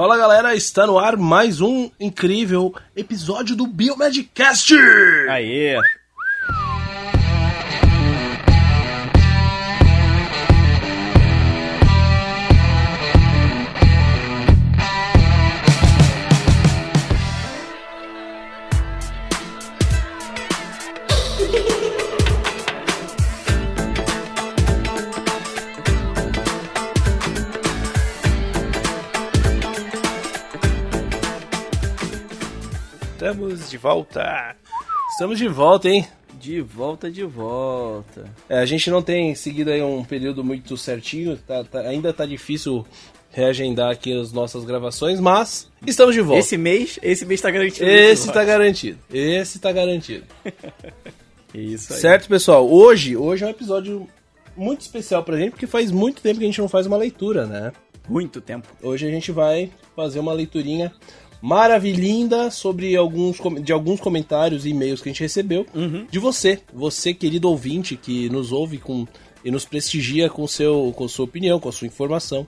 Fala galera, está no ar mais um incrível episódio do Biomedcast! Aê! De volta. Estamos de volta, hein? De volta, de volta. É, a gente não tem seguido aí um período muito certinho, tá, tá- ainda tá difícil reagendar aqui as nossas gravações, mas estamos de volta. Esse mês, esse mês tá garantido. Esse tá garantido. Esse tá garantido. Isso aí. Certo, pessoal? Hoje, hoje é um episódio muito especial pra gente, porque faz muito tempo que a gente não faz uma leitura, né? Muito tempo. Hoje a gente vai fazer uma leiturinha maravilhinda sobre alguns de alguns comentários e e-mails que a gente recebeu de você, você querido ouvinte que nos ouve com e nos prestigia com seu com sua opinião, com a sua informação.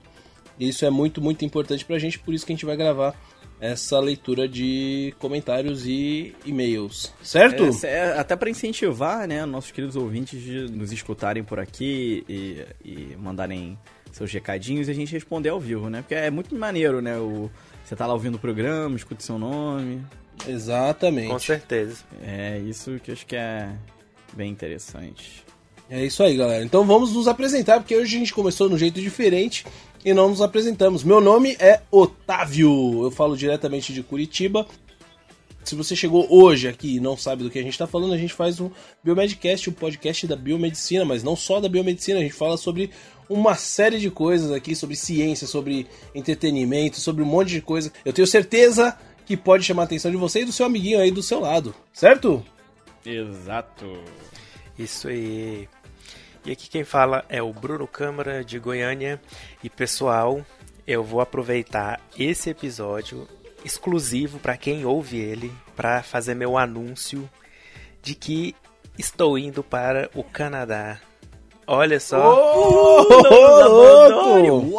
Isso é muito muito importante pra gente, por isso que a gente vai gravar essa leitura de comentários e e-mails, certo? É, é, até pra incentivar, né, nossos queridos ouvintes de nos escutarem por aqui e, e mandarem seus recadinhos e a gente responder ao vivo, né? Porque é muito maneiro, né? O, você tá lá ouvindo o programa, escuta seu nome. Exatamente. Com certeza. É isso que eu acho que é bem interessante. É isso aí, galera. Então vamos nos apresentar, porque hoje a gente começou de um jeito diferente e não nos apresentamos. Meu nome é Otávio, eu falo diretamente de Curitiba. Se você chegou hoje aqui e não sabe do que a gente está falando, a gente faz um Biomedcast, um podcast da biomedicina, mas não só da biomedicina, a gente fala sobre uma série de coisas aqui, sobre ciência, sobre entretenimento, sobre um monte de coisa. Eu tenho certeza que pode chamar a atenção de você e do seu amiguinho aí do seu lado, certo? Exato. Isso aí. E aqui quem fala é o Bruno Câmara de Goiânia. E pessoal, eu vou aproveitar esse episódio exclusivo para quem ouve ele para fazer meu anúncio de que estou indo para o Canadá. Olha só. Ô, louco!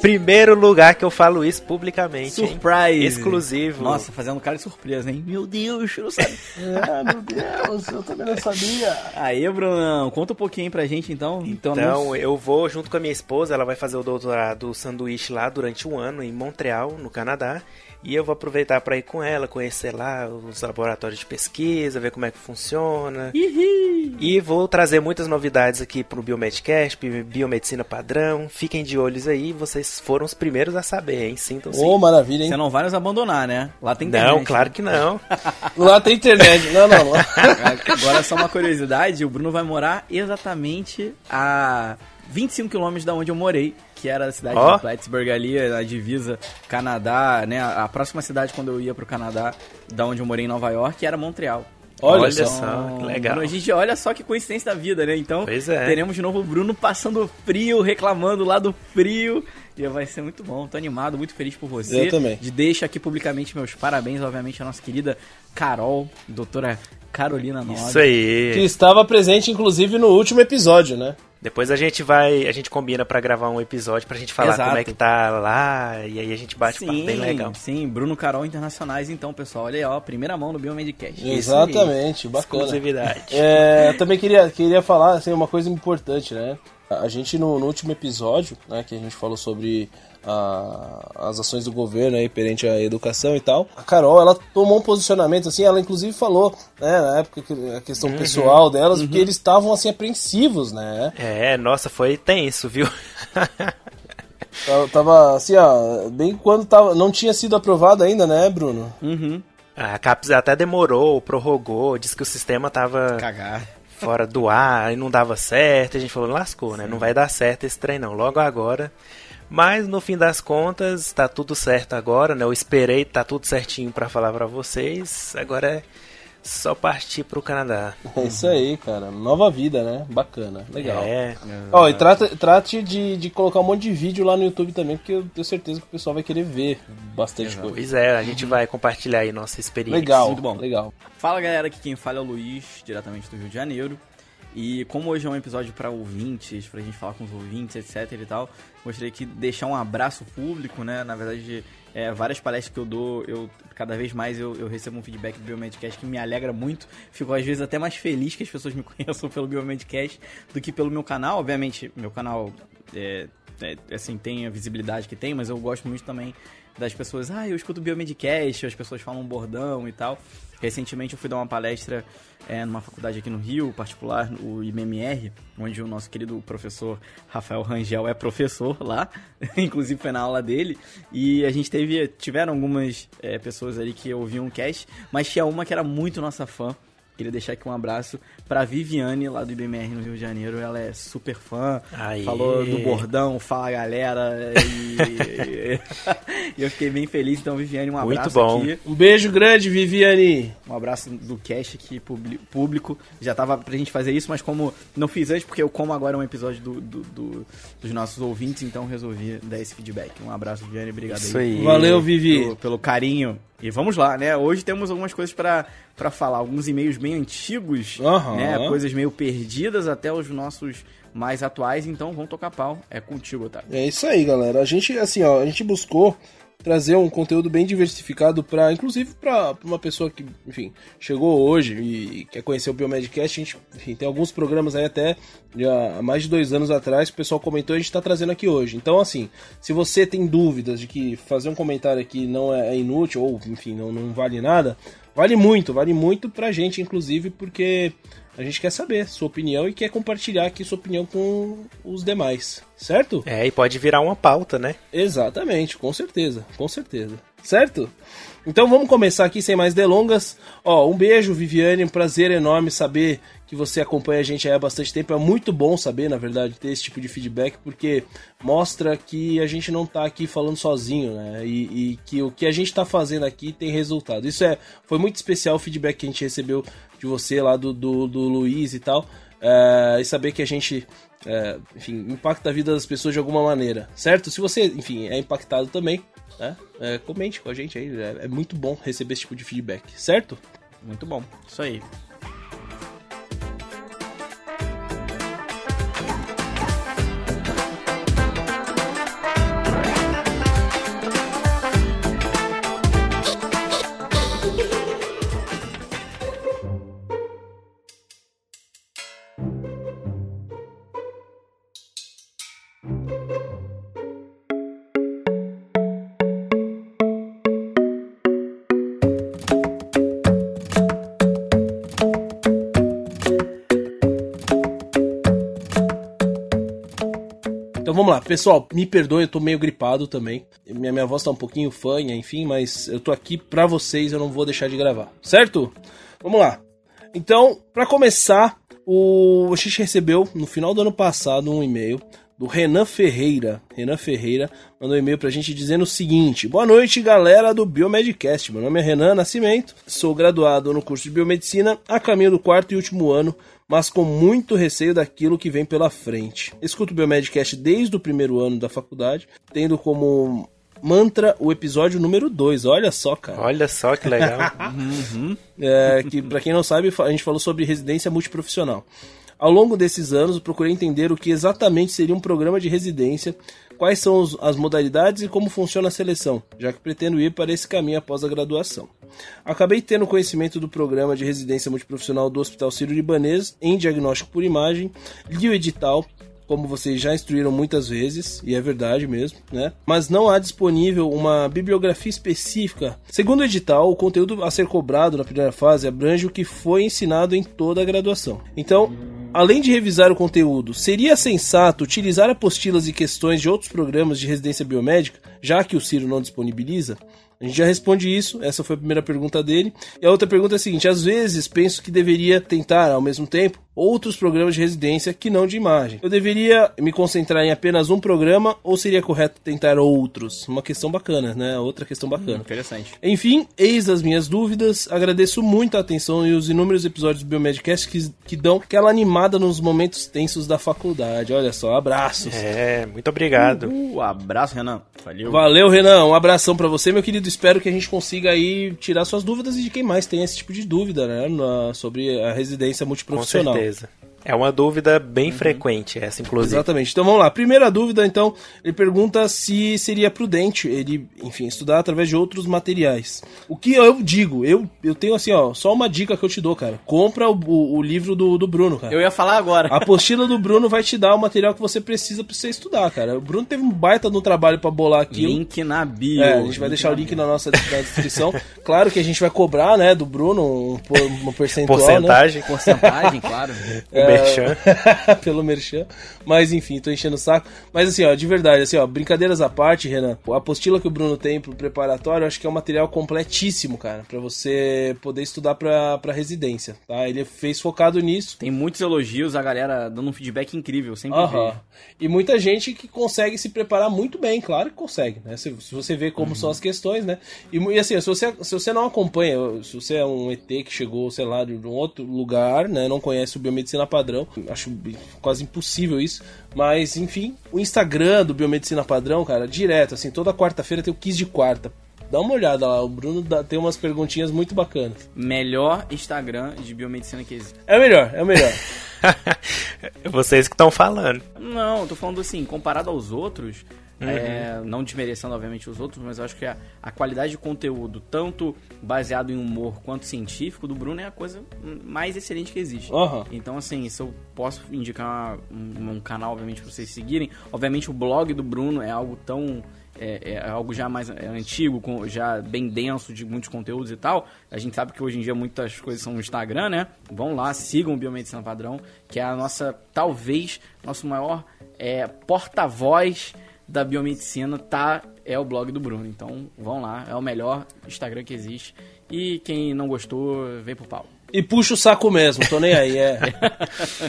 Primeiro lugar que eu falo isso publicamente. hein? Surprise! Exclusivo. Nossa, fazendo cara de surpresa, hein? Meu Deus, eu não sabia. Ah, meu Deus, eu também não sabia. Aí, Brunão, conta um pouquinho pra gente então. Então, Então, eu vou junto com a minha esposa, ela vai fazer o doutorado sanduíche lá durante um ano em Montreal, no Canadá. E eu vou aproveitar para ir com ela, conhecer lá os laboratórios de pesquisa, ver como é que funciona. E vou trazer muitas novidades aqui pro Biomedcast, Bi- Biomedicina Padrão. Fiquem de olhos aí, vocês foram os primeiros a saber, hein? Sintam-se. Ô, maravilha, você hein? não vai nos abandonar, né? Lá tem internet. Não, claro que não. Lá tem internet. Não, não, não. Agora, só uma curiosidade: o Bruno vai morar exatamente a 25 quilômetros da onde eu morei, que era a cidade Ó. de Plattsburgh ali, na divisa Canadá, né? A próxima cidade quando eu ia pro Canadá, da onde eu morei em Nova York, era Montreal. Olha Olha só. só, que legal. Bruno, a gente olha só que coincidência da vida, né? Então, Pois é. teremos de novo o Bruno passando frio, reclamando lá do frio. E vai ser muito bom. Tô animado, muito feliz por você. Eu também. De deixa aqui publicamente meus parabéns, obviamente, à nossa querida Carol, doutora Carolina Nobre. Isso aí. Que estava presente, inclusive, no último episódio, né? Depois a gente vai, a gente combina pra gravar um episódio pra gente falar Exato. como é que tá lá e aí a gente bate um papo bem legal. Sim, Bruno Carol Internacionais, então, pessoal. Olha aí, ó, primeira mão no Biomedcast. Exatamente, bacana. Exclusividade. É, eu também queria, queria falar assim, uma coisa importante, né? A gente, no, no último episódio, né, que a gente falou sobre a- as ações do governo aí perante a educação e tal, a Carol, ela tomou um posicionamento, assim, ela inclusive falou, né, na época, que- a questão pessoal delas, porque eles estavam, assim, apreensivos, né? É, nossa, foi tenso, viu? Tava- assim, ó, bem quando tava, não tinha sido aprovado ainda, né, Bruno? Uhum. A CAPES até demorou, prorrogou, disse que o sistema tava Cagar. fora do ar e não dava certo. A gente falou, lascou, né? Não vai dar certo esse trem não, logo agora. Mas no fim das contas, tá tudo certo agora, né? Eu esperei, tá tudo certinho pra falar pra vocês. Agora é só partir pro Canadá. É isso aí, cara. Nova vida, né? Bacana, legal. É, Ó, e trata, trate de, de colocar um monte de vídeo lá no YouTube também, porque eu tenho certeza que o pessoal vai querer ver bastante coisa. pois é, a gente vai compartilhar aí nossa experiência. Legal, Muito bom. legal. Fala galera, aqui quem fala é o Luiz, diretamente do Rio de Janeiro. E como hoje é um episódio para ouvintes, pra gente falar com os ouvintes, etc e tal, gostaria de deixar um abraço público, né? Na verdade, é, várias palestras que eu dou, eu cada vez mais eu, eu recebo um feedback do Biomedcast que me alegra muito. Fico às vezes até mais feliz que as pessoas me conheçam pelo Biomedcast do que pelo meu canal. Obviamente, meu canal é, é, assim, tem a visibilidade que tem, mas eu gosto muito também das pessoas, ah, eu escuto Biomedcast, as pessoas falam bordão e tal. Recentemente eu fui dar uma palestra é, numa faculdade aqui no Rio, particular, o IMMR, onde o nosso querido professor Rafael Rangel é professor lá, inclusive foi na aula dele, e a gente teve, tiveram algumas é, pessoas ali que ouviam o cast, mas tinha uma que era muito nossa fã, Queria deixar aqui um abraço pra Viviane, lá do IBMR no Rio de Janeiro. Ela é super fã. Aê. Falou do bordão, fala galera. E, e eu fiquei bem feliz. Então, Viviane, um abraço Muito bom. aqui. Um beijo grande, Viviane. Um abraço do cast aqui público. Já tava pra gente fazer isso, mas como não fiz antes, porque eu como agora um episódio do, do, do dos nossos ouvintes, então resolvi dar esse feedback. Um abraço, Viviane. Obrigado isso aí. aí. Valeu, Vivi. Pelo, pelo carinho e vamos lá, né? Hoje temos algumas coisas para falar, alguns e-mails bem antigos, uhum. né? Coisas meio perdidas até os nossos mais atuais, então vamos tocar pau. É contigo, Otávio. É isso aí, galera. A gente, assim, ó, a gente buscou trazer um conteúdo bem diversificado para, inclusive para uma pessoa que, enfim, chegou hoje e quer conhecer o Biomedcast, a gente, enfim, tem alguns programas aí até já há mais de dois anos atrás que o pessoal comentou e a gente está trazendo aqui hoje. Então, assim, se você tem dúvidas de que fazer um comentário aqui não é, é inútil ou, enfim, não, não vale nada, vale muito, vale muito pra gente, inclusive, porque a gente quer saber sua opinião e quer compartilhar aqui sua opinião com os demais, certo? É, e pode virar uma pauta, né? Exatamente, com certeza, com certeza. Certo? Então vamos começar aqui sem mais delongas. Ó, um beijo, Viviane, um prazer enorme saber que você acompanha a gente há bastante tempo. É muito bom saber, na verdade, ter esse tipo de feedback, porque mostra que a gente não está aqui falando sozinho, né? E, e, que o que a gente está fazendo aqui tem resultado. Isso é, foi muito especial o feedback que a gente recebeu de você lá do, do, do Luiz e tal. É, e saber que a gente, é, enfim, impacta a vida das pessoas de alguma maneira, certo? Se você, enfim, é impactado também, né? É, comente com a gente aí. É, é muito bom receber esse tipo de feedback, certo? Muito bom. Isso aí. Pessoal, me perdoe, eu tô meio gripado também. Minha, minha voz tá um pouquinho fanha, enfim, mas eu tô aqui pra vocês, eu não vou deixar de gravar, certo? Vamos lá. Então, para começar, o a gente recebeu no final do ano passado um e-mail do Renan Ferreira. Renan Ferreira mandou um e-mail pra gente dizendo o seguinte: Boa noite, galera do Biomedcast. Meu nome é Renan Nascimento, sou graduado no curso de Biomedicina a caminho do quarto e último ano mas com muito receio daquilo que vem pela frente. Escuto o Biomedcast desde o primeiro ano da faculdade, tendo como mantra o episódio número 2. Olha só, cara. Olha só que legal. uhum. é, que para quem não sabe, a gente falou sobre residência multiprofissional. Ao longo desses anos, eu procurei entender o que exatamente seria um programa de residência, quais são as modalidades e como funciona a seleção, já que pretendo ir para esse caminho após a graduação. Acabei tendo conhecimento do programa de residência multiprofissional do Hospital Sírio-Libanês em diagnóstico por imagem, li o edital, como vocês já instruíram muitas vezes, e é verdade mesmo, né? Mas não há disponível uma bibliografia específica. Segundo o edital, o conteúdo a ser cobrado na primeira fase abrange o que foi ensinado em toda a graduação. Então, além de revisar o conteúdo, seria sensato utilizar apostilas e questões de outros programas de residência biomédica, já que o Ciro não disponibiliza? A gente já responde isso, essa foi a primeira pergunta dele. E a outra pergunta é a seguinte: às vezes penso que deveria tentar, ao mesmo tempo, outros programas de residência que não de imagem. Eu deveria me concentrar em apenas um programa ou seria correto tentar outros? Uma questão bacana, né? Outra questão bacana. Hum, interessante. Enfim, eis as minhas dúvidas. Agradeço muito a atenção e os inúmeros episódios do Biomedcast que, que dão aquela animada nos momentos tensos da faculdade. Olha só, abraços. É, muito obrigado. Uh, abraço, Renan. Valeu. Valeu, Renan. Um abração para você, meu querido. Espero que a gente consiga aí tirar suas dúvidas e de quem mais tem esse tipo de dúvida, né? Na, sobre a residência multiprofissional. Certeza. É uma dúvida bem uhum. frequente essa, inclusive. Exatamente. Então vamos lá. Primeira dúvida, então, ele pergunta se seria prudente ele, enfim, estudar através de outros materiais. O que eu digo, eu, eu tenho assim, ó, só uma dica que eu te dou, cara. Compra o, o, o livro do, do Bruno, cara. Eu ia falar agora. A apostila do Bruno vai te dar o material que você precisa pra você estudar, cara. O Bruno teve um baita no trabalho para bolar aquilo. Link na bio. É, a gente vai deixar o link na nossa na descrição. claro que a gente vai cobrar, né, do Bruno um, um percentual, né? Porcentagem. Né? Porcentagem, claro. É, merchan. pelo merchan. Mas enfim, tô enchendo o saco. Mas assim, ó, de verdade, assim, ó, brincadeiras à parte, Renan, a apostila que o Bruno tem pro preparatório, eu acho que é um material completíssimo, cara, para você poder estudar pra, pra residência, tá? Ele fez focado nisso. Tem muitos elogios, a galera dando um feedback incrível, sempre uhum. E muita gente que consegue se preparar muito bem, claro que consegue, né? Se, se você vê como uhum. são as questões, né? E, e, assim, se você, se você não acompanha, se você é um ET que chegou, sei lá, de um outro lugar, né? Não conhece o biomedicina padrão, acho quase impossível isso. Mas, enfim, o Instagram do Biomedicina Padrão, cara, direto, assim, toda quarta-feira tem o Quiz de quarta. Dá uma olhada lá, o Bruno dá, tem umas perguntinhas muito bacanas. Melhor Instagram de biomedicina que existe. É o melhor, é o melhor. Vocês que estão falando. Não, tô falando assim, comparado aos outros, Uhum. É, não desmerecendo, obviamente, os outros, mas eu acho que a, a, qualidade de conteúdo, tanto baseado em humor quanto científico, do Bruno é a coisa mais excelente que existe. Uhum. Então, assim, se eu posso indicar um, um canal, obviamente, para vocês seguirem, obviamente o blog do Bruno é algo tão é, é, algo já mais antigo, já bem denso de muitos conteúdos e tal. A gente sabe que hoje em dia muitas coisas são no Instagram, né? Vão lá, sigam o Biomedicina Padrão, que é a nossa, talvez, nosso maior é, porta-voz da biomedicina tá é o blog do Bruno. Então vão lá, é o melhor Instagram que existe. E quem não gostou, vem pro pau. E puxa o saco mesmo, tô nem aí, é.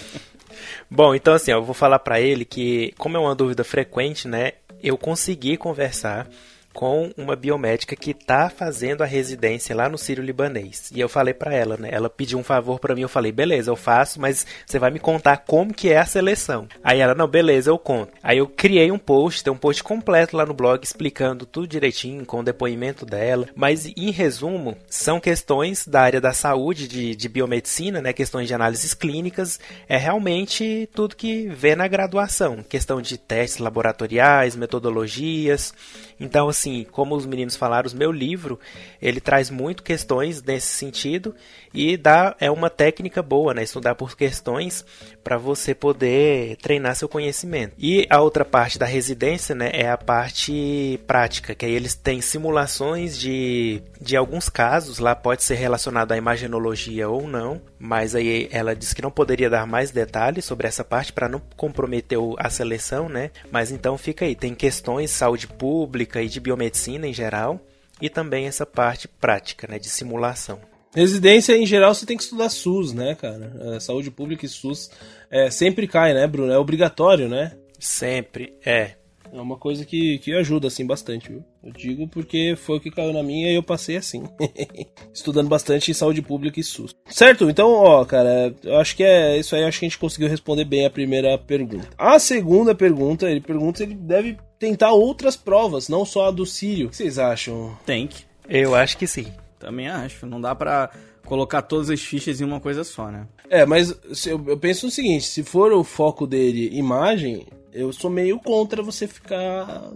Bom, então assim, eu vou falar para ele que, como é uma dúvida frequente, né, eu consegui conversar com uma biomédica que está fazendo a residência lá no Sírio Libanês. E eu falei para ela, né? Ela pediu um favor para mim, eu falei: "Beleza, eu faço, mas você vai me contar como que é a seleção". Aí ela: "Não, beleza, eu conto". Aí eu criei um post, tem um post completo lá no blog explicando tudo direitinho com o depoimento dela, mas em resumo, são questões da área da saúde, de, de biomedicina, né, questões de análises clínicas, é realmente tudo que vê na graduação, questão de testes laboratoriais, metodologias. Então, assim, como os meninos falaram, o meu livro, ele traz muito questões nesse sentido e dá é uma técnica boa, né? Estudar por questões para você poder treinar seu conhecimento. E a outra parte da residência, né, é a parte prática, que aí eles têm simulações de, de alguns casos, lá pode ser relacionado à imagenologia ou não, mas aí ela disse que não poderia dar mais detalhes sobre essa parte para não comprometer a seleção, né? Mas então fica aí, tem questões de saúde pública e de biomedicina em geral, e também essa parte prática, né, de simulação. Residência, em geral, você tem que estudar SUS, né, cara? É, saúde pública e SUS é, sempre cai, né, Bruno? É obrigatório, né? Sempre, é. É uma coisa que, que ajuda, assim, bastante, viu? Eu digo porque foi o que caiu na minha e eu passei assim. Estudando bastante em saúde pública e SUS. Certo? Então, ó, cara, eu acho que é isso aí. Acho que a gente conseguiu responder bem a primeira pergunta. A segunda pergunta, ele pergunta se ele deve tentar outras provas, não só a do Sírio. O que vocês acham? Tem que. Eu acho que sim. Também acho. Não dá pra colocar todas as fichas em uma coisa só, né? É, mas eu, penso o seguinte: se for o foco dele imagem, eu sou meio contra você ficar,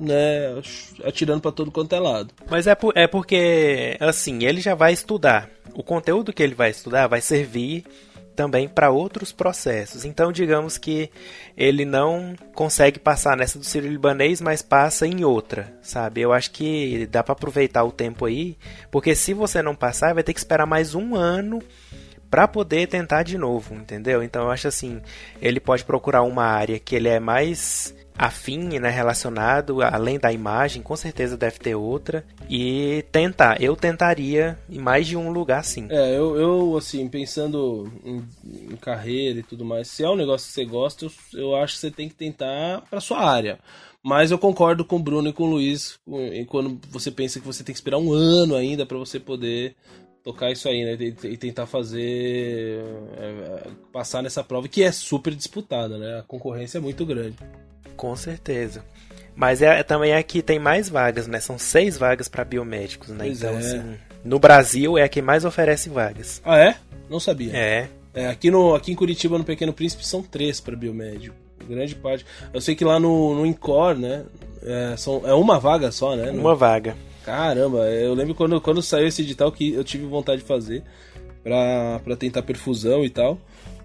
né, atirando para todo quanto é lado. Mas é, por, é porque, assim, ele já vai estudar. O conteúdo que ele vai estudar vai servir também para outros processos. Então, digamos que ele não consegue passar nessa do Sírio Libanês, mas passa em outra, sabe? Eu acho que dá para aproveitar o tempo aí, porque se você não passar, vai ter que esperar mais um ano para poder tentar de novo, entendeu? Então, eu acho assim, ele pode procurar uma área que ele é mais afim, né, relacionado, além da imagem, com certeza deve ter outra. E tentar, eu tentaria em mais de um lugar sim. É, eu, eu assim, pensando em, em carreira e tudo mais, se é um negócio que você gosta, eu, eu acho que você tem que tentar para sua área. Mas eu concordo com o Bruno e com o Luiz quando você pensa que você tem que esperar um ano ainda para você poder tocar isso aí, né? E tentar fazer. É, passar nessa prova que é super disputada, né? A concorrência é muito grande. Com certeza. Mas é, também aqui é tem mais vagas, né? São seis vagas para biomédicos, né? Pois então, é. assim, no Brasil é a que mais oferece vagas. Ah, é? Não sabia. É. É, aqui, no, aqui em Curitiba, no Pequeno Príncipe, são três para biomédico. Grande parte. Eu sei que lá no, no Incor, né? É, são, é uma vaga só, né? Uma vaga. Caramba, eu lembro quando, quando saiu esse edital que eu tive vontade de fazer pra, pra tentar perfusão e tal.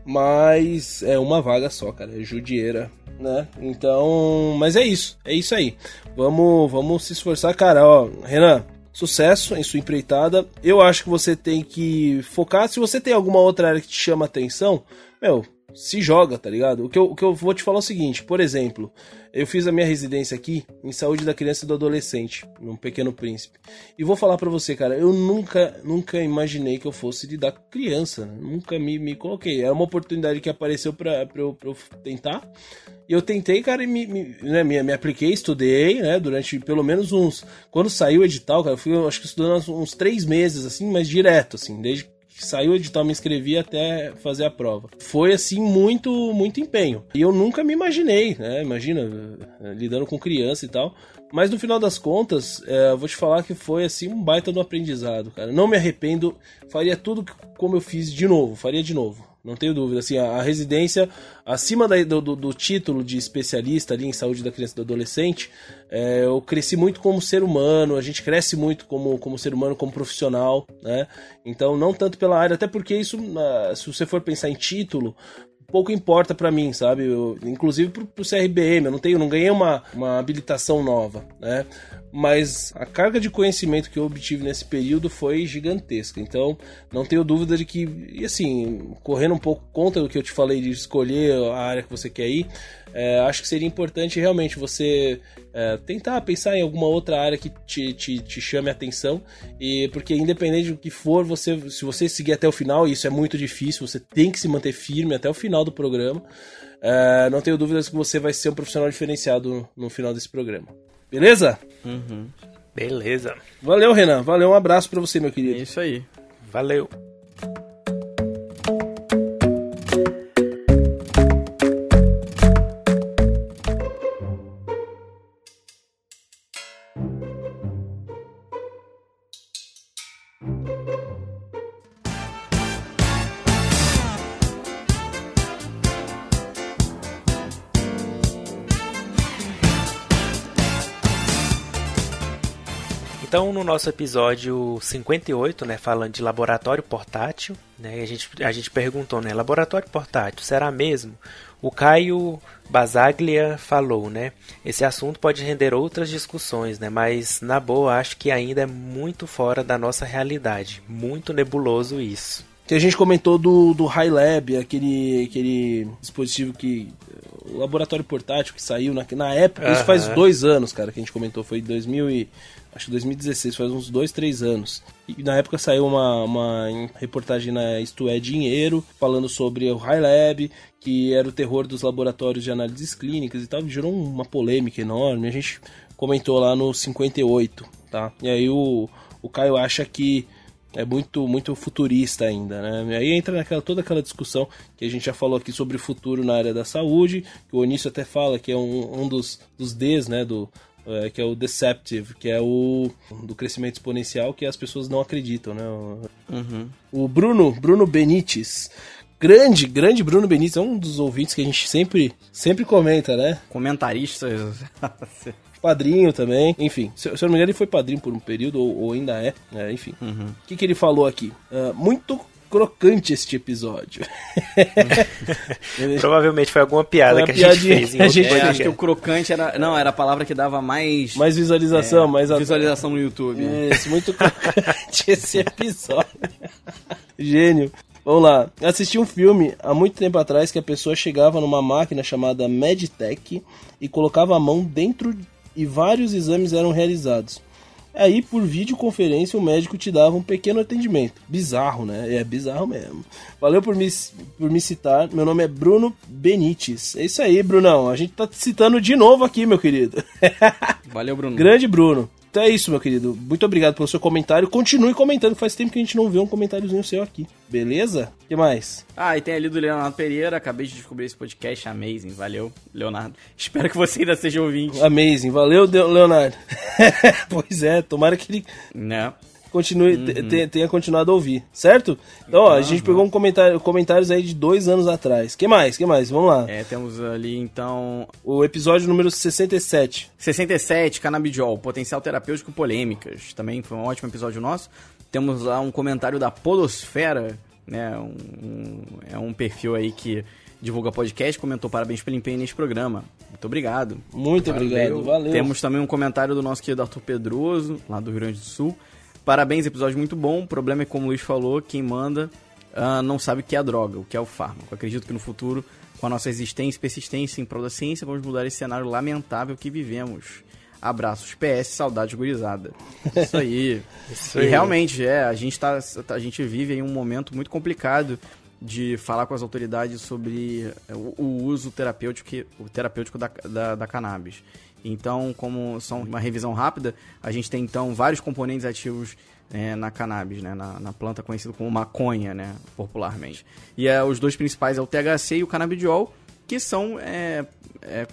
Mas é uma vaga só, cara. É judieira, né? Então. Mas é isso. É isso aí. Vamos, vamos se esforçar, cara. Ó, Renan, sucesso em sua empreitada. Eu acho que você tem que focar. Se você tem alguma outra área que te chama atenção, meu, se joga, tá ligado? O que, eu, o que eu vou te falar é o seguinte, por exemplo, eu fiz a minha residência aqui em saúde da criança e do adolescente, num Pequeno Príncipe. E vou falar para você, cara, eu nunca, nunca imaginei que eu fosse lidar com criança, né? nunca me, me coloquei. Era uma oportunidade que apareceu pra, pra, eu, pra eu tentar. E eu tentei, cara, e me, me, né, me, me, apliquei, estudei, né, durante pelo menos uns... Quando saiu o edital, cara, eu fui, acho que estudando uns, uns três meses, assim, mas direto, assim, desde saiu o edital, me inscrevi até fazer a prova. Foi assim muito muito empenho. E eu nunca me imaginei, né? Imagina eh, lidando com criança e tal. Mas no final das contas, é, vou te falar que foi assim um baita do aprendizado, cara. Não me arrependo, faria tudo como eu fiz de novo, faria de novo não tenho dúvida. Assim, a, a residência, acima da, do, do, título de especialista ali em saúde da criança e do adolescente, é, eu cresci muito como ser humano, a gente cresce muito como, como ser humano, como profissional, né? Então, não tanto pela área, até porque isso, se você for pensar em título, pouco importa para mim, sabe? Eu, inclusive pro, pro CRBM, eu não tenho, não ganhei uma, uma habilitação nova, né? Mas a carga de conhecimento que eu obtive nesse período foi gigantesca. Então, não tenho dúvida de que, e assim, correndo um pouco contra do que eu te falei de escolher a área que você quer ir, é, acho que seria importante realmente você é, tentar pensar em alguma outra área que te, te, te, chame a atenção. E porque independente do que for, você, se você seguir até o final, e isso é muito difícil, você tem que se manter firme até o final do programa. É, não tenho dúvidas que você vai ser um profissional diferenciado no final desse programa. Beleza? Uhum. Beleza. Valeu, Renan. Valeu, um abraço para você, meu querido. É isso aí. Valeu. Nosso episódio 58, né, falando de laboratório portátil, né, a gente, a gente perguntou, né, laboratório portátil, será mesmo? O Caio Basaglia falou, né, esse assunto pode render outras discussões, né, mas na boa acho que ainda é muito fora da nossa realidade, muito nebuloso isso. Que a gente comentou do, do High Lab, aquele, aquele dispositivo que o laboratório portátil que saiu na, na época, uhum. isso faz dois anos, cara, que a gente comentou, foi 2000 e acho que 2016, faz uns dois, três anos. E na época saiu uma, uma reportagem na Isto É Dinheiro, falando sobre o High Lab, que era o terror dos laboratórios de análises clínicas e tal, gerou uma polêmica enorme. A gente comentou lá no 58, tá? E aí o, o Caio acha que é muito muito futurista ainda, né? E aí entra naquela toda aquela discussão que a gente já falou aqui sobre o futuro na área da saúde, que o Onísio até fala que é um, um dos, dos Ds, né, do, é, que é o deceptive, que é o do crescimento exponencial que as pessoas não acreditam, né? Uhum. O Bruno, Bruno Benites, grande, grande Bruno Benites, é um dos ouvintes que a gente sempre, sempre comenta, né? Comentarista. padrinho também, enfim. Se, se eu não me engano, ele foi padrinho por um período, ou, ou ainda é, é enfim. O uhum. que, que ele falou aqui? Uh, muito crocante este episódio. Provavelmente foi alguma piada foi que a gente fez. a gente é, acho que o crocante era. Não, era a palavra que dava mais. Mais visualização, é, mais visualização no YouTube. Isso, muito crocante esse episódio. Gênio. Vamos lá. Assisti um filme há muito tempo atrás que a pessoa chegava numa máquina chamada Meditech e colocava a mão dentro e vários exames eram realizados. Aí, por videoconferência, o médico te dava um pequeno atendimento. Bizarro, né? É bizarro mesmo. Valeu por me, por me citar. Meu nome é Bruno Benites. É isso aí, Brunão. A gente tá te citando de novo aqui, meu querido. Valeu, Bruno. Grande Bruno. Então é isso, meu querido. Muito obrigado pelo seu comentário. Continue comentando, faz tempo que a gente não vê um comentáriozinho seu aqui. Beleza? O que mais? Ah, e tem ali do Leonardo Pereira. Acabei de descobrir esse podcast. Amazing. Valeu, Leonardo. Espero que você ainda seja ouvinte. Amazing. Valeu, Leonardo. pois é, tomara que ele. Não. Continue, uhum. tenha continuado a ouvir, certo? Então, ó, a gente pegou um comentário, comentários aí de dois anos atrás. que mais? que mais? Vamos lá. É, temos ali então. O episódio número 67. 67, Canabidiol, potencial terapêutico polêmicas. Também foi um ótimo episódio nosso. Temos lá um comentário da Podosfera, né? Um, um, é um perfil aí que divulga podcast, comentou parabéns pelo empenho nesse programa. Muito obrigado. Muito obrigado, valeu. Temos também um comentário do nosso querido Arthur Pedroso, lá do Rio Grande do Sul. Parabéns, episódio muito bom. O problema é, como o Luiz falou, quem manda uh, não sabe o que é a droga, o que é o fármaco. Acredito que no futuro, com a nossa existência e persistência em prol da ciência, vamos mudar esse cenário lamentável que vivemos. Abraços, PS, saudade gurizada. Isso aí. Isso aí. E realmente, é, a gente, tá, a gente vive em um momento muito complicado de falar com as autoridades sobre o, o uso terapêutico, o terapêutico da, da, da cannabis. Então, como são uma revisão rápida, a gente tem então vários componentes ativos é, na cannabis, né, na, na, planta conhecida como maconha, né, popularmente. E é, os dois principais é o THC e o canabidiol, que são é,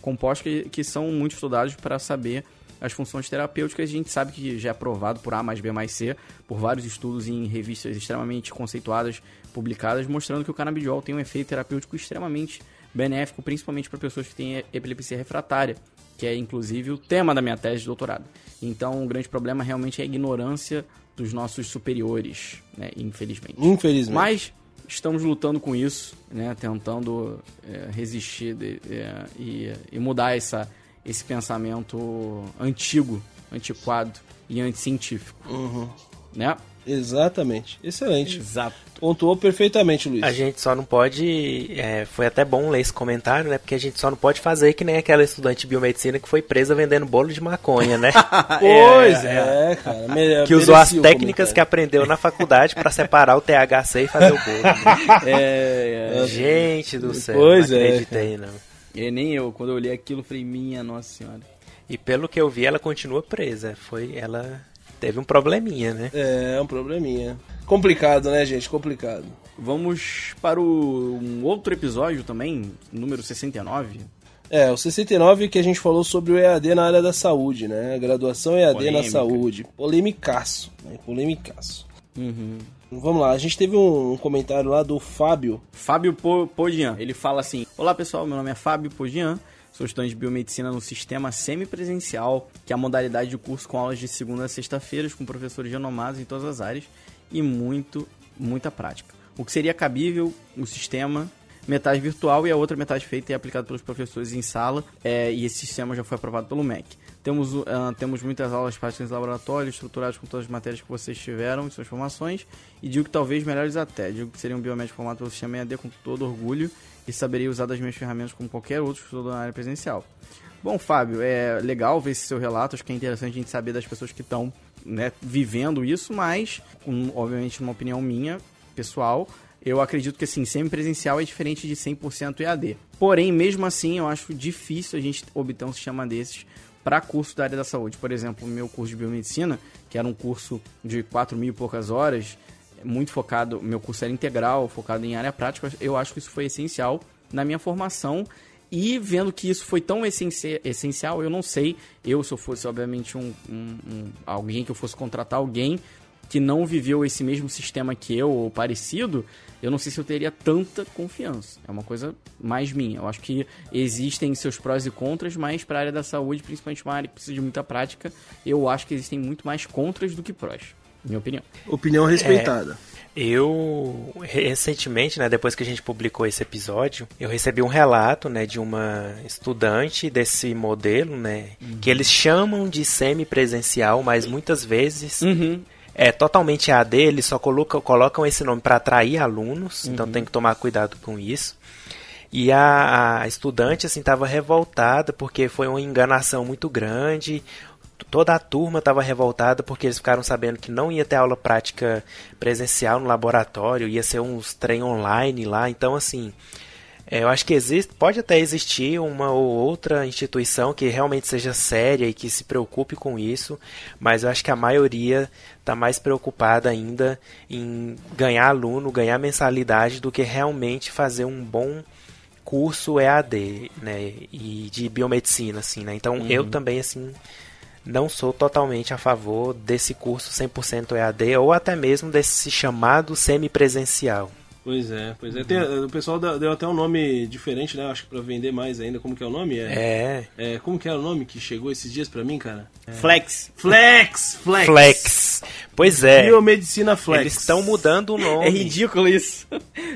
compostos que, que são muito estudados para saber as funções terapêuticas. A gente sabe que já é provado por A mais B mais C, por vários estudos em revistas extremamente conceituadas, publicadas, mostrando que o canabidiol tem um efeito terapêutico extremamente benéfico, principalmente para pessoas que têm epilepsia refratária que é inclusive o tema da minha tese de doutorado. Então, o grande problema realmente é a ignorância dos nossos superiores, né? infelizmente. Infelizmente. Mas estamos lutando com isso, né? tentando é, resistir de, é, e, e, mudar essa, esse pensamento antigo, antiquado e anticientífico. Uhum. Né? Exatamente. Excelente. Exato. Pontuou perfeitamente, Luiz. A gente só não pode. É, foi até bom ler esse comentário, né? Porque a gente só não pode fazer que nem aquela estudante de biomedicina que foi presa vendendo bolo de maconha, né? pois é, é, é cara. Me, que usou as técnicas que aprendeu na faculdade para separar o THC e fazer o bolo. Né? É, é, gente do céu. Pois não é, acreditei, é. não. E nem eu, quando eu olhei aquilo, falei, minha nossa senhora. E pelo que eu vi, ela continua presa. Foi ela teve um probleminha, né? É, um probleminha. Complicado, né, gente? Complicado. Vamos para o, um outro episódio também, número 69. É, o 69 que a gente falou sobre o EAD na área da saúde, né? Graduação EAD Polêmica. na saúde. Polemicaço, né? Polemicaço. Uhum. Vamos lá, a gente teve um comentário lá do Fábio. Fábio Podian. Ele fala assim: Olá pessoal, meu nome é Fábio Podian. Sou estudante de biomedicina no sistema semipresencial, que é a modalidade de curso com aulas de segunda a sexta-feiras, com professores renomados em todas as áreas e muito, muita prática. O que seria cabível, o sistema, metade virtual e a outra metade feita e aplicada pelos professores em sala, é, e esse sistema já foi aprovado pelo MEC. Temos, uh, temos muitas aulas práticas em laboratório, estruturadas com todas as matérias que vocês tiveram suas formações, e digo que talvez melhores até. Digo que seria um biomédico formado pelo sistema EAD com todo orgulho e saberia usar das minhas ferramentas como qualquer outro estudante na área presencial. Bom, Fábio, é legal ver esse seu relato, acho que é interessante a gente saber das pessoas que estão né, vivendo isso, mas, um, obviamente, numa opinião minha, pessoal, eu acredito que assim, semi-presencial é diferente de 100% EAD. Porém, mesmo assim, eu acho difícil a gente obter um sistema desses para curso da área da saúde. Por exemplo, meu curso de biomedicina, que era um curso de 4 mil e poucas horas, muito focado, meu curso era integral, focado em área prática, eu acho que isso foi essencial na minha formação. E vendo que isso foi tão essencial, eu não sei, eu se eu fosse, obviamente, um, um, um, alguém que eu fosse contratar alguém que não viveu esse mesmo sistema que eu, ou parecido, eu não sei se eu teria tanta confiança. É uma coisa mais minha. Eu acho que existem seus prós e contras, mas para a área da saúde, principalmente uma área que precisa de muita prática, eu acho que existem muito mais contras do que prós. Minha opinião. Opinião respeitada. É. Eu recentemente, né, depois que a gente publicou esse episódio, eu recebi um relato, né, de uma estudante desse modelo, né, uhum. que eles chamam de semipresencial, mas muitas vezes uhum. É totalmente AD, eles só colocam, colocam esse nome para atrair alunos, então uhum. então tem que tomar cuidado com isso. E a, a estudante assim estava revoltada porque foi uma enganação muito grande toda a turma estava revoltada porque eles ficaram sabendo que não ia ter aula prática presencial no laboratório, ia ser uns trem online lá. Então, assim, é, eu acho que existe, pode até existir uma ou outra instituição que realmente seja séria e que se preocupe com isso, mas eu acho que a maioria está mais preocupada ainda em ganhar aluno, ganhar mensalidade, do que realmente fazer um bom curso EAD, né, e de biomedicina, assim, né. Então, uhum. eu também, assim não sou totalmente a favor desse curso 100% EAD ou até mesmo desse chamado semipresencial. Pois é, pois é. Tem, o pessoal deu até um nome diferente, né? Acho que pra vender mais ainda. Como que é o nome? É. é como que é o nome que chegou esses dias pra mim, cara? É. Flex. Flex! Flex! Flex. Pois é. Biomedicina Flex. Eles estão mudando o nome. É ridículo isso.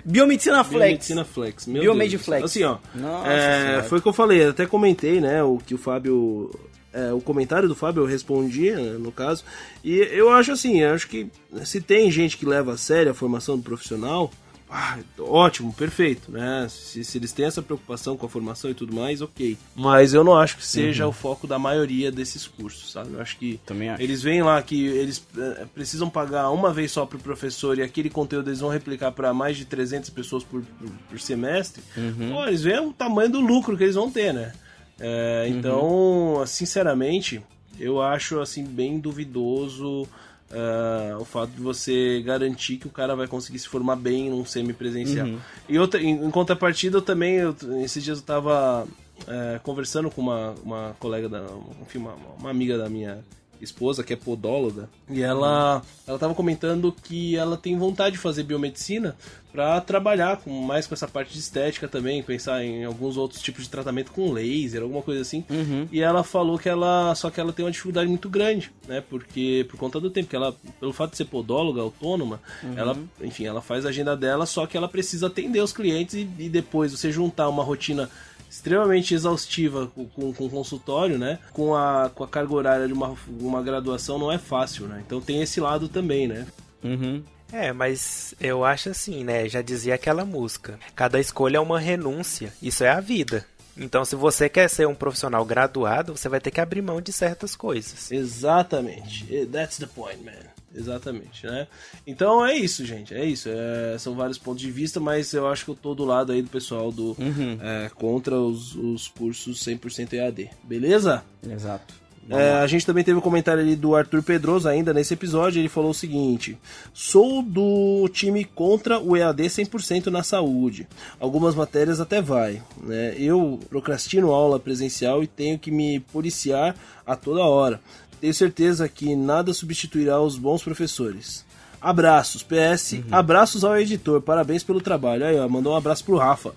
Biomedicina Flex. Biomedicina Flex. Meu Biomed Deus. Flex. Assim, ó. Nossa é, foi o que eu falei, até comentei, né? O que o Fábio. é, o comentário do Fábio eu respondi, né, no caso. E eu acho assim, eu acho que se tem gente que leva a sério a formação do profissional. Ah, ótimo, perfeito, né? Se, se eles têm essa preocupação com a formação e tudo mais, ok. Mas eu não acho que seja o foco da maioria desses cursos, sabe? Eu acho que Também acho. eles veem lá que eles eh, precisam pagar uma vez só pro professor e aquele conteúdo eles vão replicar para mais de 300 pessoas por, por, por semestre. Pô, eles veem o tamanho do lucro que eles vão ter, né? É, Então, sinceramente, eu acho assim bem duvidoso eh, o fato de você garantir que o cara vai conseguir se formar bem num semipresencial. E outra, em, em contrapartida, eu também, eu, esses dias eu tava eh, conversando com uma, uma colega, da, enfim, uma, uma amiga da minha esposa, que é podóloga, e ela ela tava comentando que ela tem vontade de fazer biomedicina para trabalhar com mais com essa parte de estética também, pensar em alguns outros tipos de tratamento com laser, alguma coisa assim. E ela falou que ela só que ela tem uma dificuldade muito grande, né? Porque por conta do tempo que ela pelo fato de ser podóloga autônoma, ela, enfim, ela faz a agenda dela, só que ela precisa atender os clientes e, e depois você juntar uma rotina extremamente exaustiva com, com, com o consultório, né? Com a, com a carga horária de uma, uma graduação não é fácil, né? Então tem esse lado também, né? Uhum. É, mas eu acho assim, né? Já dizia aquela música. Cada escolha é uma renúncia. Isso é a vida. Então, se você quer ser um profissional graduado, você vai ter que abrir mão de certas coisas. Exatamente. That's the point, man. Exatamente, né? Então é isso, gente. É isso. É, são vários pontos de vista, mas eu acho que eu tô do lado aí do pessoal do é, contra os, os cursos 100% EAD. Beleza? Exato. É, a gente também teve um comentário ali do Arthur Pedroso ainda nesse episódio. Ele falou o seguinte: Sou do time contra o EAD 100% na saúde. Algumas matérias até vai. Né? Eu procrastino aula presencial e tenho que me policiar a toda hora. Tenho certeza que nada substituirá os bons professores. Abraços, PS, abraços ao editor, parabéns pelo trabalho. Aí, ó, mandou um abraço pro Rafa.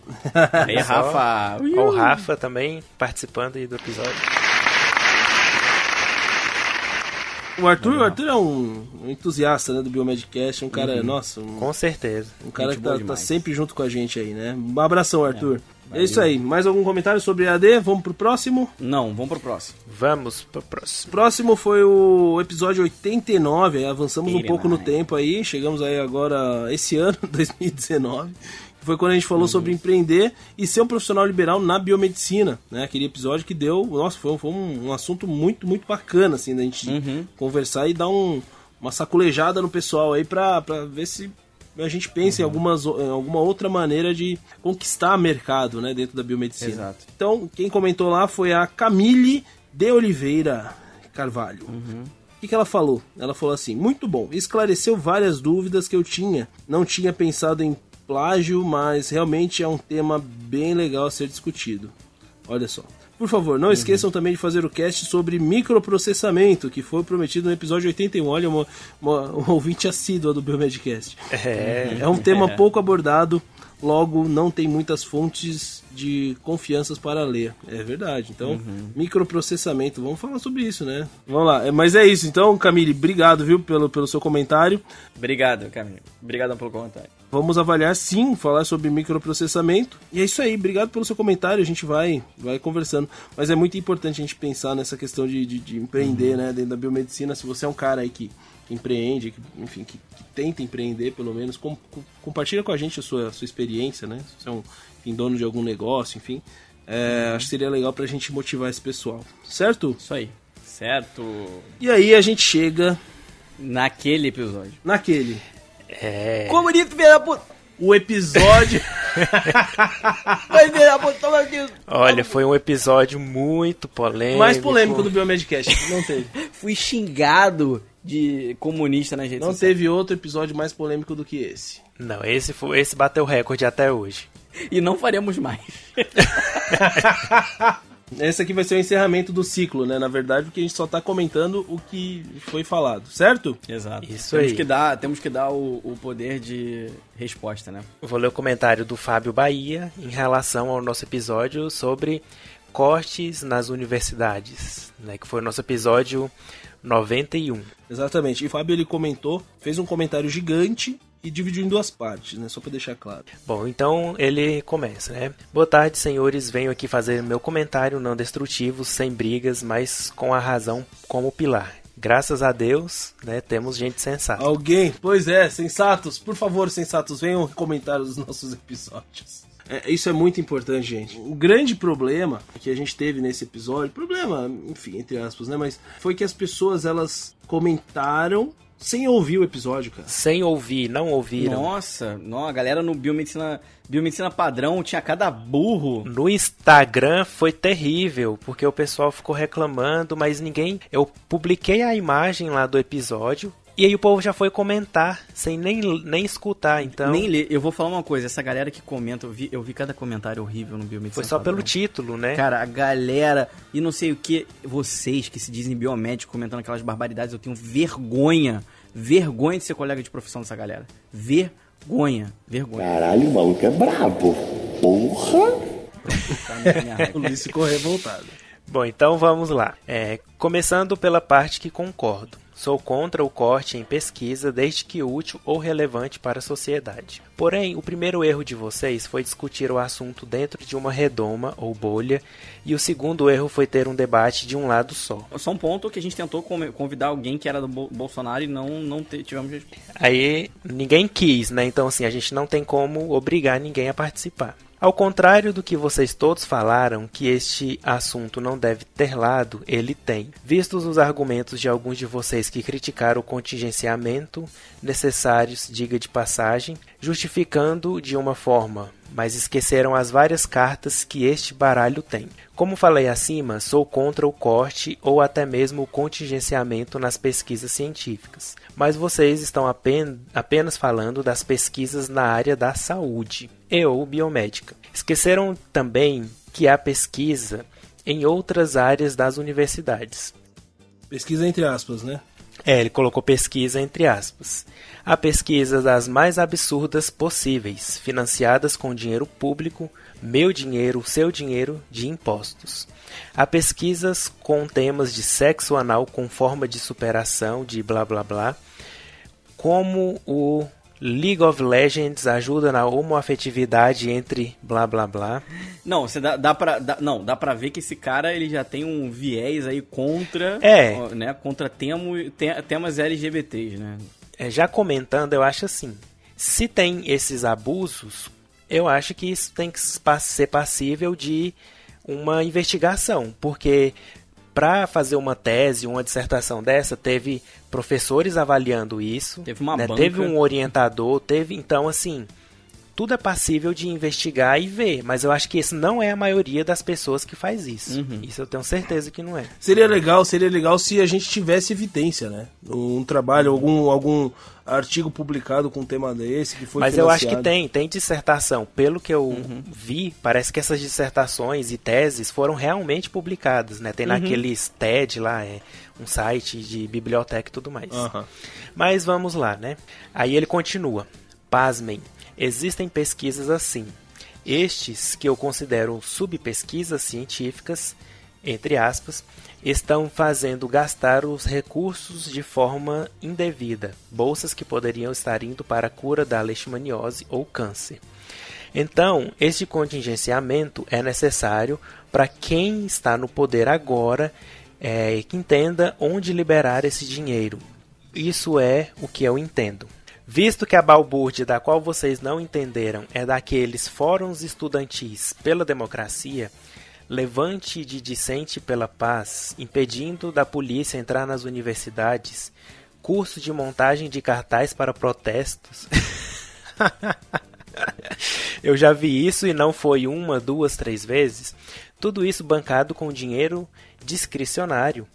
Aí, Rafa. O Rafa também participando aí do episódio. O Arthur, o Arthur é um, entusiasta né, do Biomedcast, um cara, nossa, um, Com certeza. um cara Gente que tá, tá sempre junto com a gente aí, né? Um abração, Arthur. É, valeu. isso aí. Mais algum comentário sobre EAD? Vamos pro próximo? Não, vamos pro próximo. Vamos pro próximo. Próximo foi o episódio 89, aí avançamos um 89. pouco no tempo aí, chegamos aí agora esse ano, 2019. que Foi quando a gente falou sobre empreender e ser um profissional liberal na biomedicina, né? Aquele episódio que deu, nossa, foi, um- foi um, assunto muito, muito bacana, assim, da gente conversar e dar um, uma saculejada no pessoal aí pra, pra ver se a gente pensa em, algumas, em alguma outra maneira de conquistar mercado, né, dentro da biomedicina. Exato. Então, quem comentou lá foi a Camille de Oliveira Carvalho. O que, que ela falou? Ela falou assim: muito bom, esclareceu várias dúvidas que eu tinha. Não tinha pensado em plágio, mas realmente é um tema bem legal a ser discutido. Olha só. Por favor, não esqueçam também de fazer o cast sobre microprocessamento, que foi prometido no episódio 81. Olha, uma, uma, um ouvinte assídua do Biomedcast. É. É um tema pouco abordado, logo não tem muitas fontes de confianças para ler. É verdade. Então, microprocessamento, vamos falar sobre isso, né? Vamos lá. É, Mas é isso. Então, Camille, obrigado, viu, pelo, pelo seu comentário. Obrigado, Camilo. Obrigadão pelo comentário. Vamos avaliar sim, falar sobre microprocessamento. E é isso aí, obrigado pelo seu comentário, a gente vai, vai conversando. Mas é muito importante a gente pensar nessa questão de, de, de empreender, né, dentro da biomedicina. Se você é um cara aí que, que empreende, que, enfim, que, que tenta empreender pelo menos, com, com- compartilha com a gente a sua, a sua experiência, né? Se você é um enfim, dono de algum negócio, enfim. É, Acho que seria legal pra gente motivar esse pessoal, certo? Isso aí. Certo. E aí a gente chega Naquele episódio. naquele. É. Comunista, filha da puta! O episódio. Olha, foi um episódio muito polêmico. mais polêmico do Biomedcast. Não teve. Fui xingado de comunista nas redes Não sociais. teve outro episódio mais polêmico do que esse. Não, esse, foi, esse bateu recorde até hoje. E não faremos mais. Esse aqui vai ser o encerramento do ciclo, né? Na verdade, porque a gente só tá comentando o que foi falado, certo? Exato. Isso temos aí. Que dar, temos que dar o, o poder de resposta, né? Eu vou ler o comentário do Fábio Bahia em relação ao nosso episódio sobre cortes nas universidades, né, que foi o nosso episódio 91. Exatamente. E o Fábio ele comentou, fez um comentário gigante e dividiu em duas partes, né? Só pra deixar claro. Bom, então ele começa, né? Boa tarde, senhores. Venho aqui fazer meu comentário não destrutivo, sem brigas, mas com a razão como pilar. Graças a Deus, né, temos gente sensata. Alguém, pois é, sensatos, por favor, sensatos, venham comentar os nossos episódios. É, isso é muito importante, gente. O grande problema que a gente teve nesse episódio, problema, enfim, entre aspas, né? Mas foi que as pessoas elas comentaram sem ouvir o episódio, cara. Sem ouvir, não ouviram. Nossa, não, a galera no biomedicina, biomedicina padrão tinha cada burro. No Instagram foi terrível, porque o pessoal ficou reclamando, mas ninguém. Eu publiquei a imagem lá do episódio. E aí o povo já foi comentar, sem nem, nem escutar, então. Nem ler. Eu vou falar uma coisa, essa galera que comenta, eu vi, eu vi cada comentário horrível no biomedicina Foi só padrão. pelo título, né? Cara, a galera e não sei o que, vocês que se dizem biomédicos comentando aquelas barbaridades, eu tenho vergonha, vergonha de ser colega de profissão dessa galera. Vergonha, vergonha. Caralho, o maluco é brabo. Porra! Tá. O Luiz ficou revoltado. Bom, então vamos lá. É, começando pela parte que concordo. Sou contra o corte em pesquisa desde que útil ou relevante para a sociedade. Porém, o primeiro erro de vocês foi discutir o assunto dentro de uma redoma ou bolha, e o segundo erro foi ter um debate de um lado só. Só um ponto que a gente tentou convidar alguém que era do Bo- Bolsonaro e não, não tivemos. Aí ninguém quis, né? Então assim, a gente não tem como obrigar ninguém a participar. Ao contrário do que vocês todos falaram, que este assunto não deve ter lado, ele tem. Vistos os argumentos de alguns de vocês que criticaram o contingenciamento necessários, diga de passagem, justificando de uma forma, mas esqueceram as várias cartas que este baralho tem. Como falei acima, sou contra o corte ou até mesmo o contingenciamento nas pesquisas científicas. Mas vocês estão apen- apenas falando das pesquisas na área da saúde e ou biomédica. Esqueceram também que há pesquisa em outras áreas das universidades. Pesquisa entre aspas, né? É, ele colocou pesquisa entre aspas. Há pesquisas das mais absurdas possíveis, financiadas com dinheiro público, meu dinheiro, seu dinheiro, de impostos. Há pesquisas com temas de sexo anal com forma de superação, de blá blá blá, como o League of Legends ajuda na homoafetividade entre blá blá blá. Não, você dá, dá pra. dá- não, dá pra ver que esse cara ele já tem um viés aí contra. É. Né, contra temo, te- temas LGBTs, né? É, já comentando, eu acho assim: se tem esses abusos, eu acho que isso tem que ser passível de uma investigação, porque para fazer uma tese, uma dissertação dessa, teve professores avaliando isso, Teve uma né, banca. teve um orientador, teve então assim. Tudo é passível de investigar e ver, mas eu acho que isso não é a maioria das pessoas que faz isso. Uhum. Isso eu tenho certeza que não é. Seria legal, seria legal se a gente tivesse evidência, né? Um trabalho, algum, algum artigo publicado com um tema desse que foi Mas eu acho que financiado. tem, tem dissertação. Pelo que eu Uhum. vi, parece que essas dissertações e teses foram realmente publicadas, né? Uhum. Tem naqueles TED lá, é um site de biblioteca e tudo mais. Mas vamos lá, né? Aí ele continua. Pasmem, existem pesquisas assim. Estes, que eu considero subpesquisas científicas, entre aspas, estão fazendo gastar os recursos de forma indevida, bolsas que poderiam estar indo para a cura da leishmaniose ou câncer. Então, este contingenciamento é necessário para quem está no poder agora é, que entenda onde liberar esse dinheiro. Isso é o que eu entendo. Visto que a balbúrdia da qual vocês não entenderam é daqueles fóruns estudantis pela democracia, levante de dissente pela paz, impedindo da polícia entrar nas universidades, curso de montagem de cartaz para protestos. Eu já vi isso e não foi uma, duas, três vezes. Tudo isso bancado com dinheiro discricionário,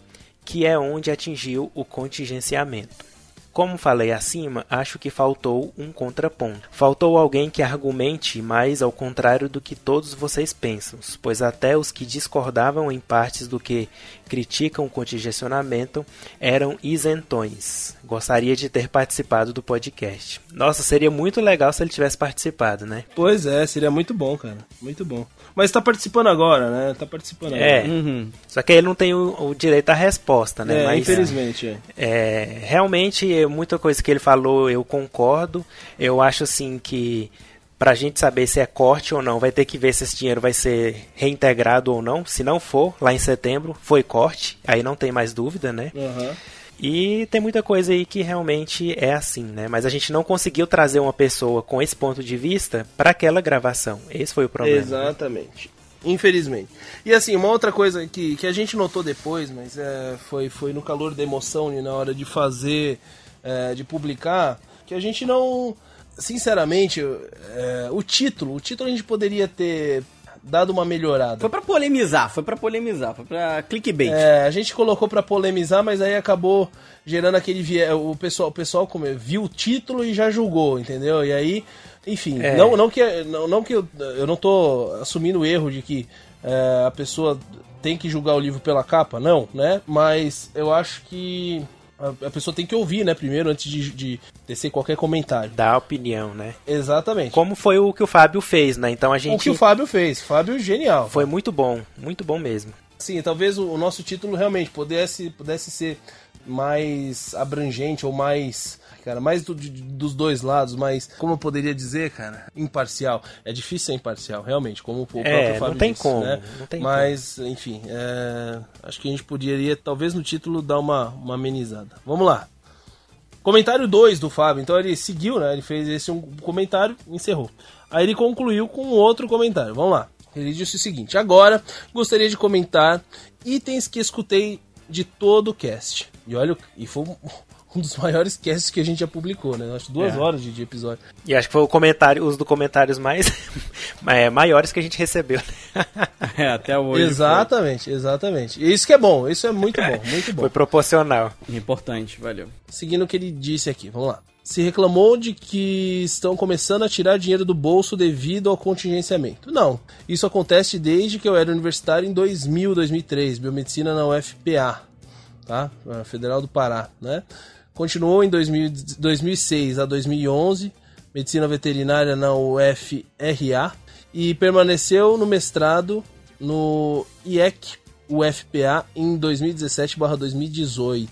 que é onde atingiu o contingenciamento. Como falei acima, acho que faltou um contraponto. Faltou alguém que argumente mais ao contrário do que todos vocês pensam, pois até os que discordavam em partes do que criticam o contingestionamento eram isentões. Gostaria de ter participado do podcast. Nossa, seria muito legal se ele tivesse participado, né? Pois é, seria muito bom, cara. Muito bom. Mas tá participando agora, né? Tá participando É. agora. Uhum. Só que ele não tem o, o direito à resposta, né? É, Mas, infelizmente, é. É, realmente, é, muita coisa que ele falou eu concordo. Eu acho assim que pra gente saber se é corte ou não, vai ter que ver se esse dinheiro vai ser reintegrado ou não. Se não for, lá em setembro, foi corte, aí não tem mais dúvida, né? Aham. E tem muita coisa aí que realmente é assim, né? Mas a gente não conseguiu trazer uma pessoa com esse ponto de vista para aquela gravação. Esse foi o problema. Exatamente. Infelizmente. E assim, uma outra coisa que, que a gente notou depois, mas é, foi, foi no calor da emoção e na hora de fazer, é, de publicar, que a gente não. Sinceramente, é, o título, o título a gente poderia ter dado uma melhorada. Foi pra polemizar, foi pra polemizar, foi pra clickbait. É, a gente colocou pra polemizar, mas aí acabou gerando aquele o pessoal, o pessoal como, viu o título e já julgou, entendeu? E aí, enfim, É. não, não que não, não que eu, eu não tô assumindo o erro de que é, a pessoa tem que julgar o livro pela capa, não, né? Mas eu acho que a, pessoa tem que ouvir, né, primeiro antes de, de tecer qualquer comentário. Dar opinião, né? Exatamente. Como foi o que o Fábio fez, né? Então a O gente que o Fábio fez, Fábio genial. foi muito bom, muito bom mesmo. Sim, talvez o, o nosso título realmente pudesse, pudesse ser mais abrangente ou mais. Cara, mais do- de- dos dois lados, mas como eu poderia dizer, cara, imparcial. É difícil ser imparcial, realmente, como o próprio É, Fábio não tem disse, como, né? não tem mas, enfim, é, acho que a gente poderia, talvez no título, dar uma, uma amenizada. Vamos lá. Comentário 2 do Fábio. Então ele seguiu, né? Ele fez esse um comentário e encerrou. Aí ele concluiu com outro comentário. Vamos lá. Ele disse o seguinte: Agora gostaria de comentar itens que escutei de todo o cast. E olha, e foi um, dos maiores casts que a gente já publicou, né? Acho duas É. horas de, de episódio. E acho que foi o comentário, os do comentários mais é, maiores que a gente recebeu. É, até hoje. exatamente, exatamente. E isso que é bom, isso é muito bom, muito bom. Foi proporcional. foi Importante, valeu. Seguindo o que ele disse aqui, vamos lá. Se reclamou de que estão começando a tirar dinheiro do bolso devido ao contingenciamento. Não, isso acontece desde que eu era universitário em 2000, 2003, biomedicina na UFPA, tá? Federal do Pará, né? Continuou em 2000, 2006 a 2011, medicina veterinária na UFRA e permaneceu no mestrado no IEC UFPA em 2017/2018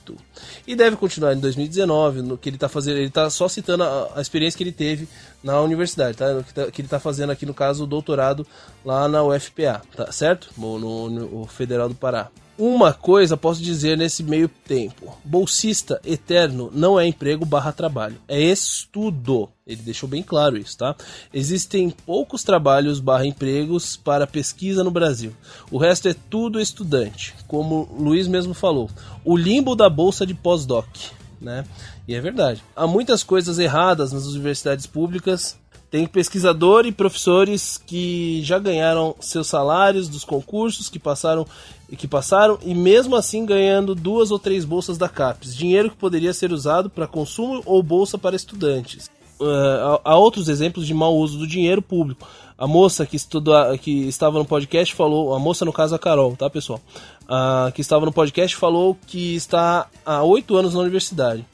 e deve continuar em 2019 no que ele está fazendo ele está só citando a, a experiência que ele teve na universidade tá? Que, tá- que ele está fazendo aqui no caso o doutorado lá na UFPA tá certo? No, no- no Federal do Pará uma coisa posso dizer nesse meio tempo bolsista eterno não é emprego barra trabalho é estudo ele deixou bem claro isso, tá? Existem poucos trabalhos barra empregos para pesquisa no Brasil. O resto é tudo estudante, como Luiz mesmo falou. O limbo da bolsa de pós-doc, né? E é verdade. Há muitas coisas erradas nas universidades públicas. Tem pesquisador e professores que já ganharam seus salários dos concursos que passaram e que passaram e mesmo assim ganhando duas ou três bolsas da CAPES, dinheiro que poderia ser usado para consumo ou bolsa para estudantes. Uh, há outros exemplos de mau uso do dinheiro público. A moça que, estuda, que estava no podcast falou, a moça no caso a Carol, tá pessoal? Ah, que estava no podcast falou que está há oito anos na universidade.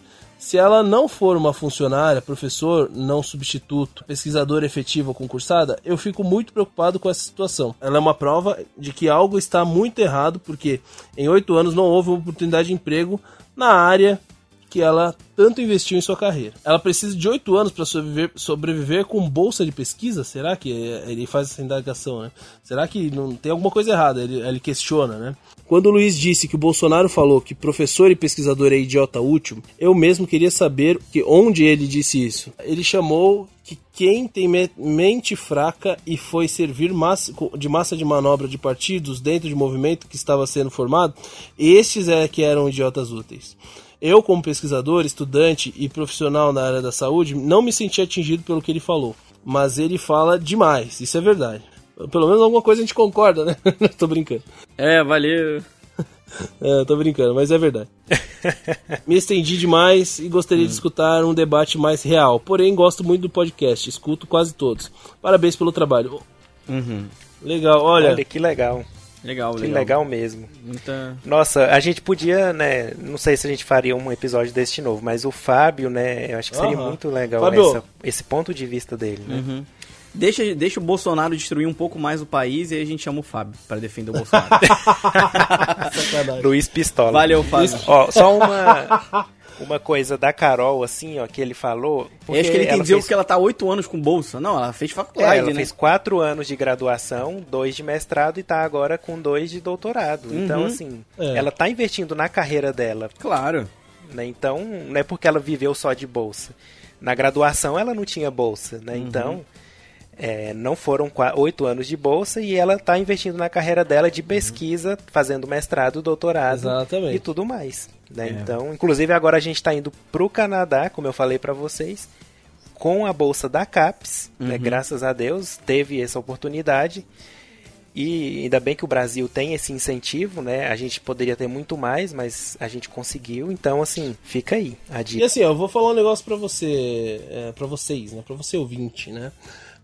Se ela não for uma funcionária, professor, não substituto, pesquisadora efetiva ou concursada, eu fico muito preocupado com essa situação. Ela é uma prova de que algo está muito errado, porque em oito anos não houve uma oportunidade de emprego na área que ela tanto investiu em sua carreira. Ela precisa de oito anos para sobreviver, sobreviver com bolsa de pesquisa? Será que ele faz essa indagação, né? Será que não tem alguma coisa errada? Ele, ele questiona, né? Quando o Luiz disse que o Bolsonaro falou que professor e pesquisador é idiota útil, eu mesmo queria saber que onde ele disse isso. Ele chamou que quem tem me- mente fraca e foi servir massa- de massa de manobra de partidos dentro de movimento que estava sendo formado, estes é que eram idiotas úteis. Eu, como pesquisador, estudante e profissional na área da saúde, não me senti atingido pelo que ele falou. Mas ele fala demais, isso é verdade. Pelo menos alguma coisa a gente concorda, né? Tô brincando. É, valeu. é, tô brincando, mas é verdade. Me estendi demais e gostaria de escutar um debate mais real. Porém, gosto muito do podcast, escuto quase todos. Parabéns pelo trabalho. Uhum. Legal, olha. Olha que legal. Legal, Que legal. legal mesmo. Muita... Nossa, a gente podia, né? Não sei se a gente faria um episódio desse de novo, mas o Fábio, né? Eu acho que seria Aham. muito legal essa- esse ponto de vista dele, né? Uhum. Deixa, deixa o Bolsonaro destruir um pouco mais o país e aí a gente chama o Fábio pra defender o Bolsonaro. Sacanagem. Luiz Pistola. Valeu, Fábio. Ó, só uma uma coisa da Carol, assim, ó, que ele falou. Eu acho que ele ela entendeu fez- que ela tá oito anos com bolsa. Não, ela fez É, faculdade, ela né? fez quatro anos de graduação, dois de mestrado e tá agora com dois de doutorado. Então, Uhum. assim, É. ela tá investindo na carreira dela, Claro. né? Então, não é porque ela viveu só de bolsa. Na graduação ela não tinha bolsa, Uhum. né? Então, é, não foram oito anos de bolsa e ela tá investindo na carreira dela de pesquisa, fazendo mestrado, doutorado Exatamente. e tudo mais. Né? É. Então, inclusive agora a gente está indo pro Canadá, como eu falei para vocês, com a bolsa da CAPES, né? Uhum. graças a Deus teve essa oportunidade. E ainda bem que o Brasil tem esse incentivo, né? A gente poderia ter muito mais, mas a gente conseguiu. Então, assim, fica aí a E dica. assim, ó, eu vou falar um negócio pra você, é, para vocês, né? Pra você ouvinte, né?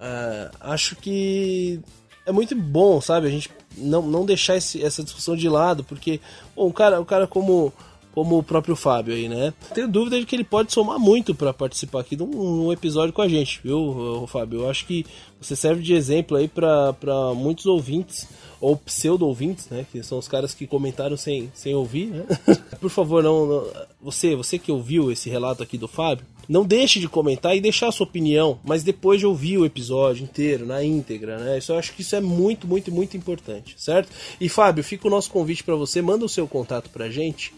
Ah, acho que é muito bom, sabe? A gente não, não deixar esse- essa discussão de lado, porque bom, um cara, um cara como como o próprio Fábio aí, né? Tenho dúvida de que ele pode somar muito pra participar aqui de um, um episódio com a gente, viu, Fábio? Eu acho que você serve de exemplo aí pra muitos ouvintes ou pseudo-ouvintes, né? Que são os caras que comentaram sem, sem ouvir, né? Por favor, não, não- Você, você que ouviu esse relato aqui do Fábio, não deixe de comentar e deixar a sua opinião, mas depois de ouvir o episódio inteiro, na íntegra, né? Isso, eu acho que isso é muito, muito, muito importante, certo? E Fábio, fica o nosso convite pra você, manda o seu contato pra gente,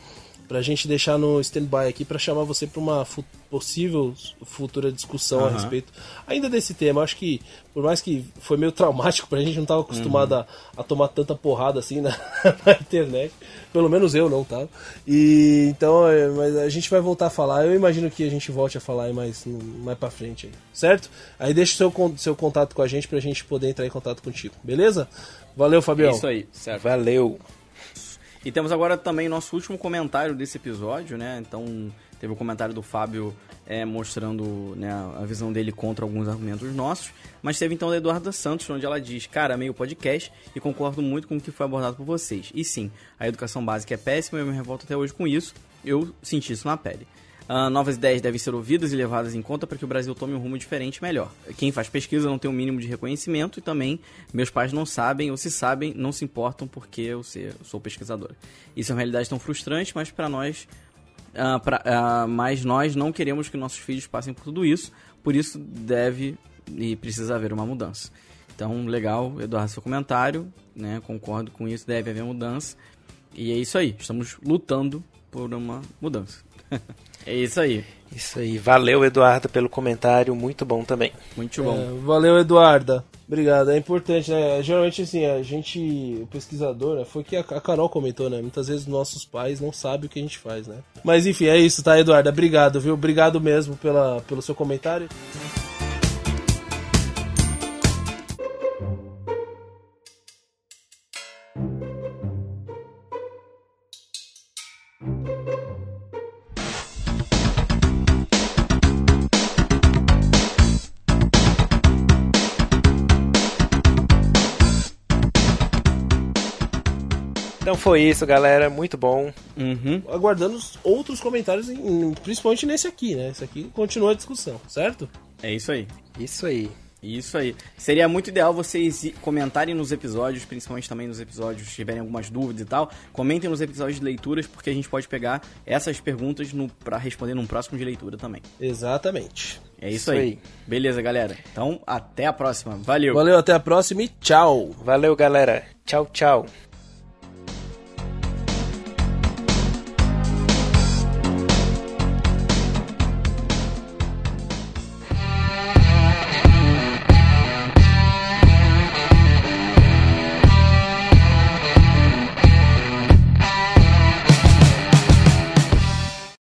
pra gente deixar no stand-by aqui pra chamar você pra uma fu- possível futura discussão a Aham. respeito ainda desse tema. Acho que, por mais que foi meio traumático pra gente, não tava acostumado a, a tomar tanta porrada assim na, na internet. Pelo menos eu não tava. E então, é, mas a gente vai voltar a falar. Eu imagino que a gente volte a falar aí mais, mais pra frente aí, certo? Aí deixa o seu, seu contato com a gente pra gente poder entrar em contato contigo, beleza? Valeu, Fabião. É isso aí, certo. Valeu. E temos agora também nosso último comentário desse episódio, né? Então, teve o comentário do Fábio é, mostrando né, a visão dele contra alguns argumentos nossos. Mas teve então da Eduarda Santos, onde ela diz: Cara, amei o podcast e concordo muito com o que foi abordado por vocês. E sim, a educação básica é péssima e eu me revolto até hoje com isso. Eu senti isso na pele. Ah, novas ideias devem ser ouvidas e levadas em conta para que o Brasil tome um rumo diferente e melhor. Quem faz pesquisa não tem o mínimo de reconhecimento e também meus pais não sabem, ou se sabem, não se importam porque eu, eu sou pesquisadora. Isso é uma realidade tão frustrante, mas para nós ah, pra- ah, mas nós não queremos que nossos filhos passem por tudo isso, por isso deve e precisa haver uma mudança. Então, legal, Eduardo, seu comentário, né? Concordo com isso, deve haver mudança. E é isso aí, estamos lutando por uma mudança. é isso aí, Isso aí. Valeu, Eduardo, pelo comentário. Muito bom também. muito bom. É, valeu, Eduarda. Obrigado. É importante, né? Geralmente, assim, a gente, o pesquisador, né? foi o que a a Carol comentou, né? Muitas vezes nossos pais não sabem o que a gente faz, né? Mas enfim, é isso, tá, Eduarda? Obrigado, viu? Obrigado mesmo pela, pelo seu comentário. Foi isso, galera. Muito bom. Uhum. Aguardando os outros comentários, principalmente nesse aqui, né? Esse aqui continua a discussão, certo? É isso aí. Isso aí. Isso aí. Seria muito ideal vocês comentarem nos episódios, principalmente também nos episódios, se tiverem algumas dúvidas e tal. Comentem nos episódios de leituras, porque a gente pode pegar essas perguntas no, pra responder num próximo de leitura também. Exatamente. É isso, Isso aí. aí. Beleza, galera. Então, até a próxima. Valeu. Valeu, até a próxima e tchau! Valeu, galera. Tchau, tchau.